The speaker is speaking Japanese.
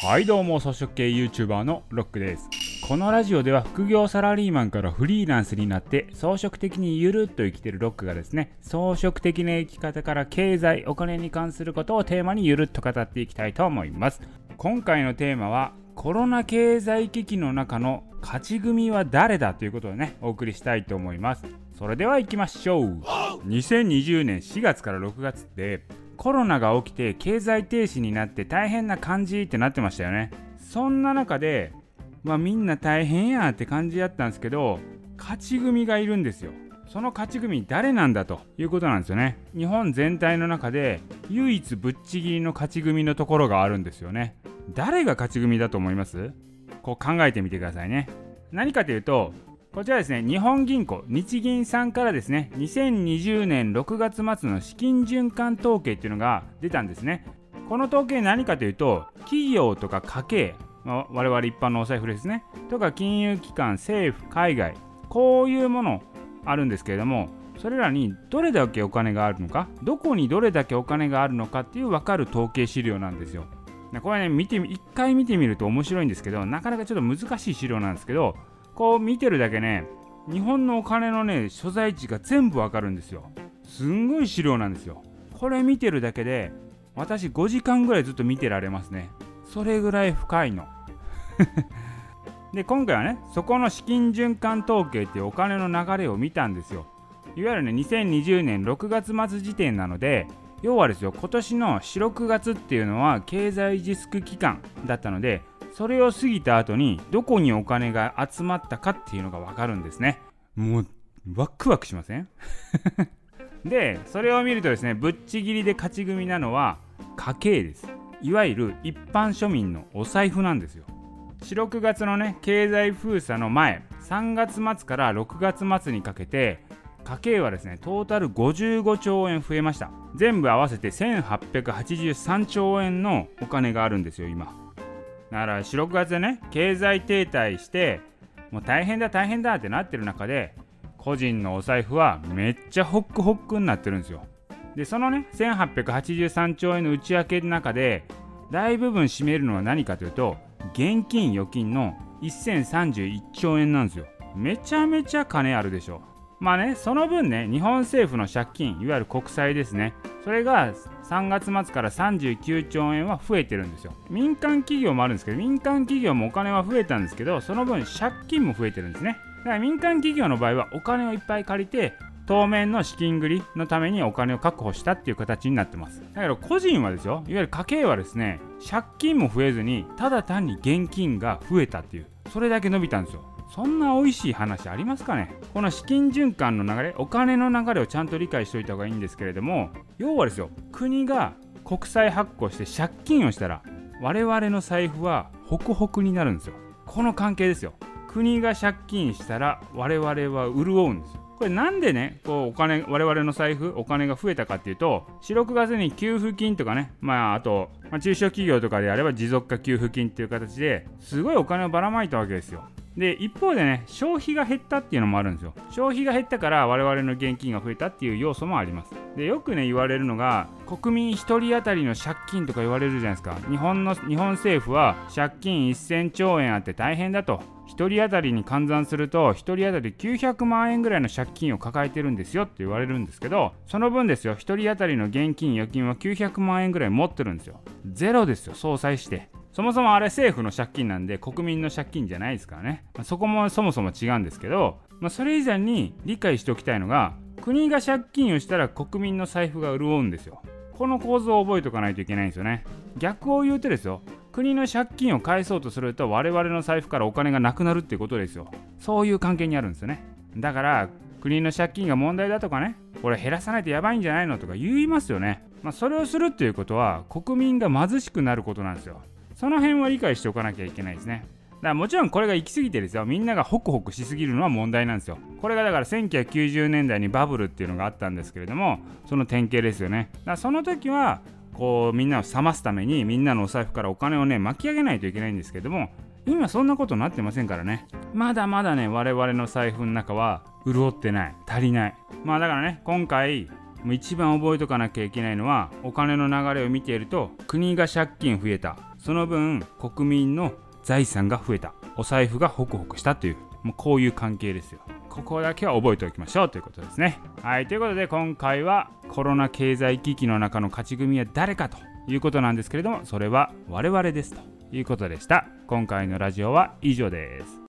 はいどうも草食系 YouTuber のロックです。このラジオでは副業サラリーマンからフリーランスになって装飾的にゆるっと生きてるロックがですね装飾的な生き方から経済お金に関することをテーマにゆるっと語っていきたいと思います。今回のテーマはコロナ経済危機の中の勝ち組は誰だということでねお送りしたいと思います。それでは行きましょう。2020年4月から6月でコロナが起きて経済停止になって大変な感じってなってましたよね。そんな中でまあみんな大変やって感じやったんですけど勝ち組がいるんですよ。その勝ち組誰なんだということなんですよね。日本全体の中で唯一ぶっちぎりの勝ち組のところがあるんですよね。誰が勝ち組だと思います？こう考えてみてくださいね。何かというとこちらですね、日本銀行、日銀さんからですね、2020年6月末の資金循環統計っていうのが出たんですね。この統計何かというと、企業とか家計、まあ、我々一般のお財布ですね、とか金融機関、政府、海外、こういうものあるんですけれども、それらにどれだけお金があるのか、どこにどれだけお金があるのかっていう分かる統計資料なんですよ。これね、見て、一回見てみると面白いんですけど、なかなかちょっと難しい資料なんですけど、こう見てるだけね日本のお金のね所在地が全部わかるんですよ。すんごい資料なんですよ。これ見てるだけで私5時間ぐらいずっと見てられますね。それぐらい深いの。で今回はねそこの資金循環統計っていうお金の流れを見たんですよ。いわゆるね2020年6月末時点なので要はですよ今年の4、6月っていうのは経済自粛期間だったのでそれを過ぎた後にどこにお金が集まったかっていうのが分かるんですね。もうワクワクしません？でそれを見るとですねぶっちぎりで勝ち組なのは家計です。いわゆる一般庶民のお財布なんですよ。4、6月のね経済封鎖の前3月末から6月末にかけて家計はですねトータル55兆円増えました。全部合わせて1883兆円のお金があるんですよ今。だから4、6月でね、経済停滞して、もう大変だ大変だってなってる中で、個人のお財布はめっちゃホックホックになってるんですよ。で、そのね、1883兆円の内訳の中で、大部分占めるのは何かというと、現金預金の1031兆円なんですよ。めちゃめちゃ金あるでしょ。まあね、その分ね、日本政府の借金、いわゆる国債ですね、それが3月末から39兆円は増えてるんですよ。民間企業もあるんですけど、民間企業もお金は増えたんですけど、その分借金も増えてるんですね。だから民間企業の場合はお金をいっぱい借りて、当面の資金繰りのためにお金を確保したっていう形になってます。だけど個人はですよ、いわゆる家計はですね、借金も増えずに、ただ単に現金が増えたっていう、それだけ伸びたんですよ。そんな美味しい話ありますかね？この資金循環の流れお金の流れをちゃんと理解しておいた方がいいんですけれども要はですよ国が国債発行して借金をしたら我々の財布はホクホクになるんですよ。この関係ですよ。国が借金したら我々は潤うんですよ。これなんでねこうお金我々の財布お金が増えたかっていうと4、6月に給付金とかねまああと、まあ、中小企業とかであれば持続化給付金っていう形ですごいお金をばらまいたわけですよ。で一方でね消費が減ったっていうのもあるんですよ。消費が減ったから我々の現金が増えたっていう要素もあります。でよくね言われるのが国民1人当たりの借金とか言われるじゃないですか。日本の日本政府は借金1000兆円あって大変だと。1人当たりに換算すると1人当たり900万円ぐらいの借金を抱えてるんですよって言われるんですけどその分ですよ。1人当たりの現金預金は900万円ぐらい持ってるんですよ。ゼロですよ総裁して。そもそもあれ政府の借金なんで国民の借金じゃないですからね、まあ、そこもそもそも違うんですけど、まあ、それ以前に理解しておきたいのが国が借金をしたら国民の財布が潤うんですよ。この構造を覚えておかないといけないんですよね。逆を言うとですよ国の借金を返そうとすると我々の財布からお金がなくなるっていうことですよ。そういう関係にあるんですよね。だから国の借金が問題だとかねこれ減らさないとやばいんじゃないのとか言いますよね。まあ、それをするっていうことは国民が貧しくなることなんですよ。その辺は理解しておかなきゃいけないですね。だからもちろんこれが行き過ぎてですよ。みんながホクホクしすぎるのは問題なんですよ。これがだから1990年代にバブルっていうのがあったんですけれどもその典型ですよね。だからその時はこうみんなを冷ますためにみんなのお財布からお金をね巻き上げないといけないんですけども今そんなことになってませんからね。まだまだね我々の財布の中は潤ってない。足りない。まあだからね今回一番覚えとかなきゃいけないのはお金の流れを見ていると国が借金増えた。その分国民の財産が増えた。お財布がホクホクしたという。もうこういう関係ですよ。ここだけは覚えておきましょうということですね。はいということで今回はコロナ経済危機の中の勝ち組は誰かということなんですけれどもそれは我々ですということでした。今回のラジオは以上です。